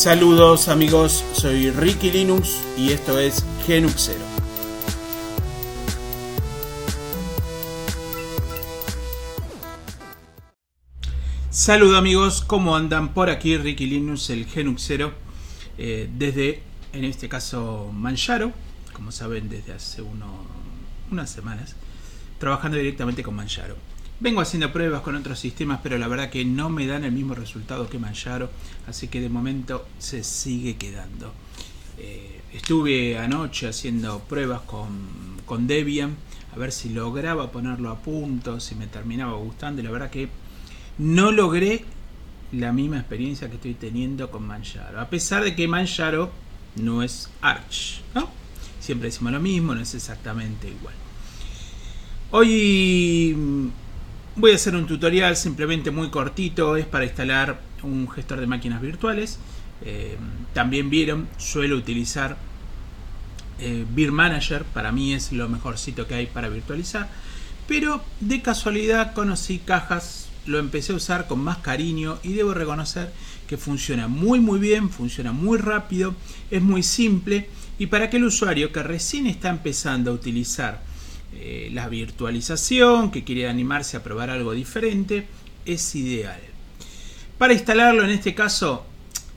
Saludos amigos, soy Ricky Linux y esto es Genuxero. Saludos amigos, ¿cómo andan? Por aquí Ricky Linux, el Genuxero, eh, desde, en este caso, Manjaro, como saben, desde hace unas semanas, trabajando directamente con Manjaro. Vengo haciendo pruebas con otros sistemas, pero la verdad que no me dan el mismo resultado que Manjaro, así que de momento se sigue quedando. Eh, estuve anoche haciendo pruebas con, Debian, a ver si lograba ponerlo a punto, si me terminaba gustando, y la verdad que no logré la misma experiencia que estoy teniendo con Manjaro, a pesar de que Manjaro no es Arch, ¿no? Siempre decimos lo mismo, no es exactamente igual. Hoy Voy a hacer un tutorial simplemente muy cortito, es para instalar un gestor de máquinas virtuales. Eh, también vieron, suelo utilizar eh, Manager, para mí es lo mejorcito que hay para virtualizar. Pero de casualidad conocí cajas, lo empecé a usar con más cariño y debo reconocer que funciona muy muy bien, funciona muy rápido, es muy simple y para aquel usuario que recién está empezando a utilizar eh, la virtualización, que quiere animarse a probar algo diferente, es ideal. Para instalarlo, en este caso,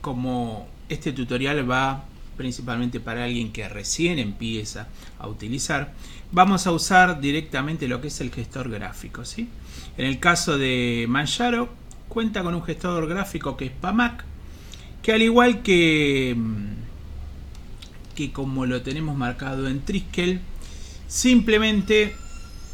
como este tutorial va principalmente para alguien que recién empieza a utilizar, vamos a usar directamente lo que es el gestor gráfico. ¿sí? En el caso de Manjaro, cuenta con un gestor gráfico que es PAMAC, que al igual que, que como lo tenemos marcado en Triskel, Simplemente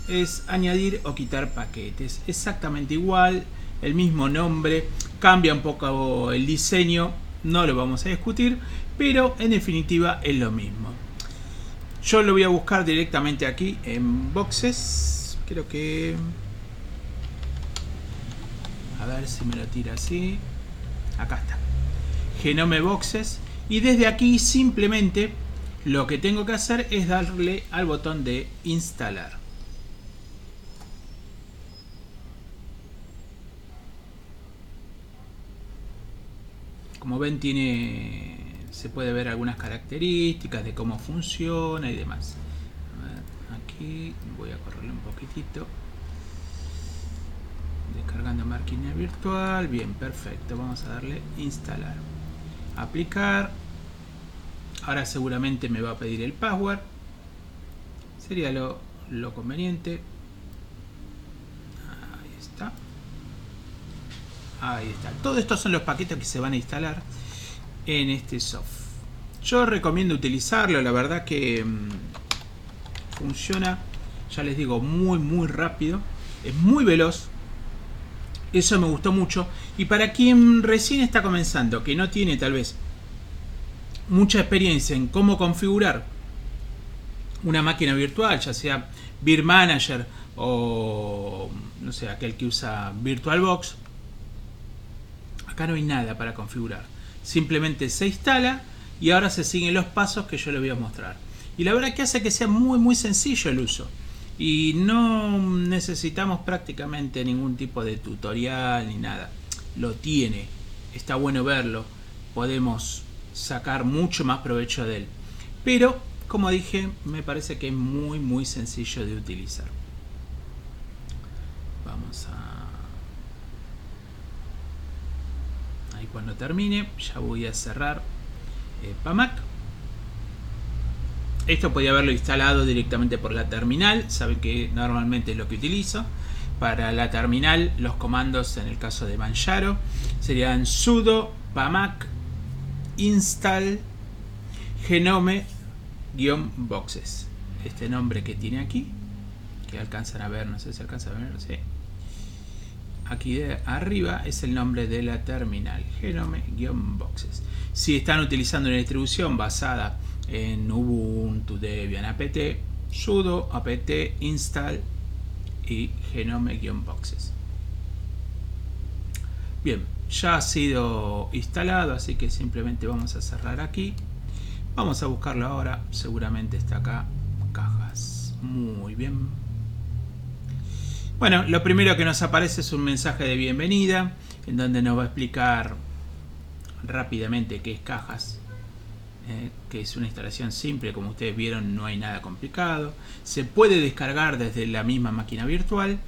es añadir o quitar paquetes. Exactamente igual, el mismo nombre, cambia un poco el diseño, no lo vamos a discutir, pero en definitiva es lo mismo. Yo lo voy a buscar directamente aquí en boxes. Creo que... A ver si me lo tira así. Acá está. Genome Boxes. Y desde aquí simplemente lo que tengo que hacer es darle al botón de instalar. Como ven tiene se puede ver algunas características de cómo funciona y demás. aquí voy a correrle un poquitito. Descargando máquina virtual. Bien, perfecto. Vamos a darle instalar. Aplicar Ahora seguramente me va a pedir el password. Sería lo, conveniente. Ahí está. Ahí está. Todos estos son los paquetes que se van a instalar en este soft. Yo recomiendo utilizarlo, la verdad que mm, funciona, ya les digo, muy muy rápido, es muy veloz. Eso me gustó mucho. Y para quien recién está comenzando, que no tiene tal vez mucha experiencia en cómo configurar una máquina virtual, ya sea Beer Manager o no sé, aquel que usa VirtualBox, acá no hay nada para configurar. Simplemente se instala y ahora se siguen los pasos que yo les voy a mostrar. Y la verdad que hace que sea muy muy sencillo el uso. Y no necesitamos prácticamente ningún tipo de tutorial ni nada. Lo tiene. Está bueno verlo. Podemos sacar mucho más provecho de él. Pero, como dije, me parece que es muy, muy sencillo de utilizar. Vamos a... Ahí cuando termine, ya voy a cerrar eh, PAMAC. Esto podía haberlo instalado directamente por la terminal. Saben que normalmente es lo que utilizo. Para la terminal, los comandos en el caso de Manjaro serían sudo pamac install genome-boxes. Este nombre que tiene aquí, que alcanzan a ver, no sé si alcanzan a ver, sí. Aquí de arriba es el nombre de la terminal, genome-boxes. Si están utilizando una distribución basada en Ubuntu, Debian, apt, sudo apt install y genome-boxes. Bien, ya ha sido instalado, así que simplemente vamos a cerrar aquí. Vamos a buscarlo ahora, seguramente está acá, cajas. Muy bien. Bueno, lo primero que nos aparece es un mensaje de bienvenida, en donde nos va a explicar rápidamente qué es cajas, eh, que es una instalación simple, como ustedes vieron no hay nada complicado. Se puede descargar desde la misma máquina virtual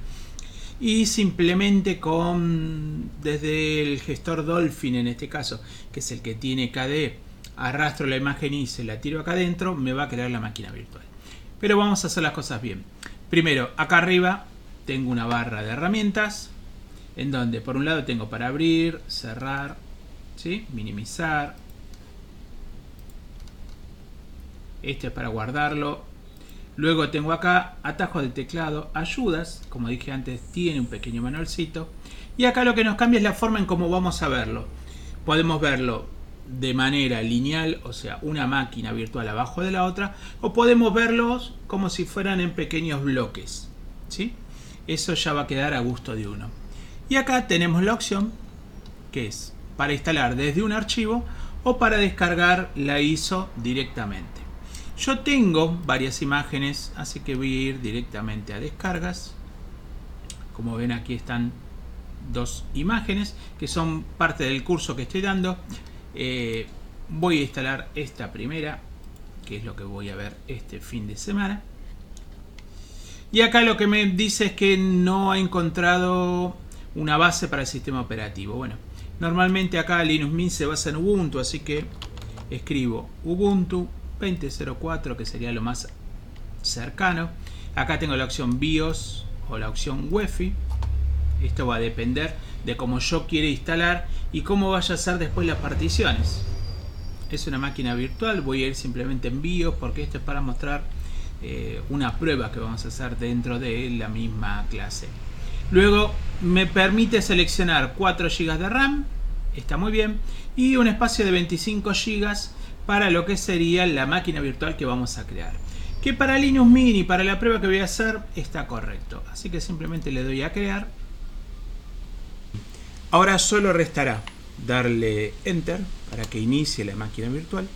y simplemente con desde el gestor Dolphin en este caso, que es el que tiene KDE, arrastro la imagen y se la tiro acá adentro, me va a crear la máquina virtual. Pero vamos a hacer las cosas bien. Primero, acá arriba tengo una barra de herramientas en donde por un lado tengo para abrir, cerrar, ¿sí? minimizar. Este es para guardarlo. Luego tengo acá atajo de teclado, ayudas, como dije antes, tiene un pequeño manualcito. Y acá lo que nos cambia es la forma en cómo vamos a verlo. Podemos verlo de manera lineal, o sea, una máquina virtual abajo de la otra, o podemos verlos como si fueran en pequeños bloques. ¿sí? Eso ya va a quedar a gusto de uno. Y acá tenemos la opción que es para instalar desde un archivo o para descargar la ISO directamente. Yo tengo varias imágenes, así que voy a ir directamente a descargas. Como ven aquí están dos imágenes que son parte del curso que estoy dando. Eh, voy a instalar esta primera, que es lo que voy a ver este fin de semana. Y acá lo que me dice es que no ha encontrado una base para el sistema operativo. Bueno, normalmente acá Linux Mint se basa en Ubuntu, así que escribo Ubuntu 20.04, que sería lo más cercano. Acá tengo la opción BIOS o la opción UEFI. Esto va a depender de cómo yo quiera instalar y cómo vaya a ser después las particiones. Es una máquina virtual, voy a ir simplemente en BIOS porque esto es para mostrar eh, una prueba que vamos a hacer dentro de la misma clase. Luego me permite seleccionar 4 GB de RAM, está muy bien, y un espacio de 25 GB para lo que sería la máquina virtual que vamos a crear. Que para Linux Mini, para la prueba que voy a hacer, está correcto. Así que simplemente le doy a crear. Ahora solo restará darle Enter para que inicie la máquina virtual.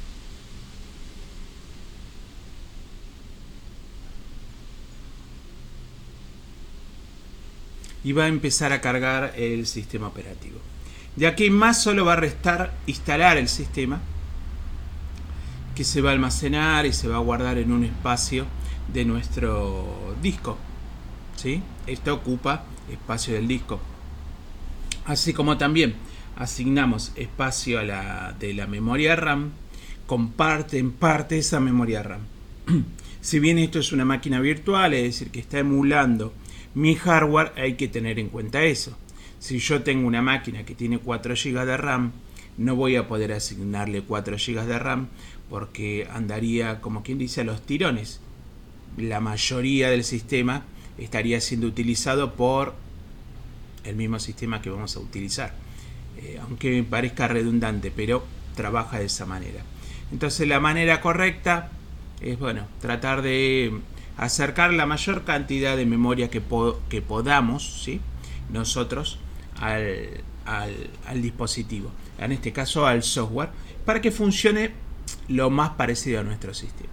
y va a empezar a cargar el sistema operativo. De aquí más solo va a restar instalar el sistema que se va a almacenar y se va a guardar en un espacio de nuestro disco. ¿sí? Esto ocupa espacio del disco. Así como también asignamos espacio a la, de la memoria RAM, comparte en parte esa memoria RAM. si bien esto es una máquina virtual, es decir, que está emulando mi hardware hay que tener en cuenta eso. Si yo tengo una máquina que tiene 4 GB de RAM, no voy a poder asignarle 4 GB de RAM porque andaría, como quien dice, a los tirones. La mayoría del sistema estaría siendo utilizado por el mismo sistema que vamos a utilizar. Eh, aunque me parezca redundante, pero trabaja de esa manera. Entonces la manera correcta es, bueno, tratar de acercar la mayor cantidad de memoria que, que podamos, ¿sí? nosotros, al, al, dispositivo, en este caso al software, para que funcione lo más parecido a nuestro sistema.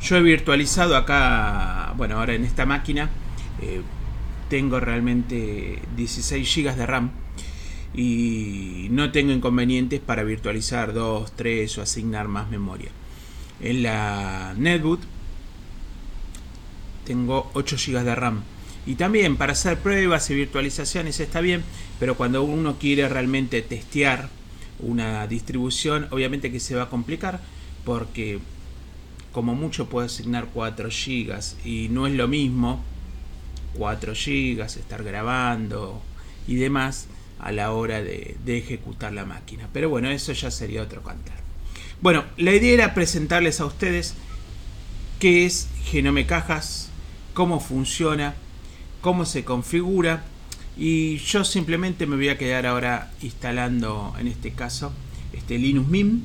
Yo he virtualizado acá, bueno, ahora en esta máquina eh, tengo realmente 16 GB de RAM y no tengo inconvenientes para virtualizar 2, 3 o asignar más memoria. En la netboot tengo 8 GB de RAM. Y también para hacer pruebas y virtualizaciones está bien, pero cuando uno quiere realmente testear una distribución, obviamente que se va a complicar porque como mucho puedo asignar 4 GB y no es lo mismo 4 GB, estar grabando y demás a la hora de, de, ejecutar la máquina. Pero bueno, eso ya sería otro cantar. Bueno, la idea era presentarles a ustedes qué es Genome Cajas, cómo funciona, cómo se configura y yo simplemente me voy a quedar ahora instalando en este caso este Linux Mint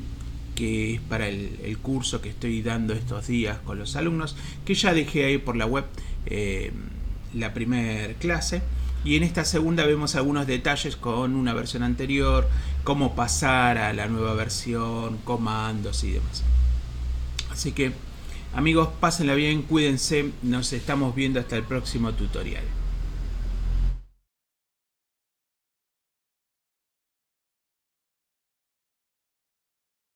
que es para el, curso que estoy dando estos días con los alumnos que ya dejé ahí por la web eh, la primera clase. Y en esta segunda vemos algunos detalles con una versión anterior cómo pasar a la nueva versión comandos y demás. Así que Amigos, pásenla bien, cuídense, nos estamos viendo hasta el próximo tutorial.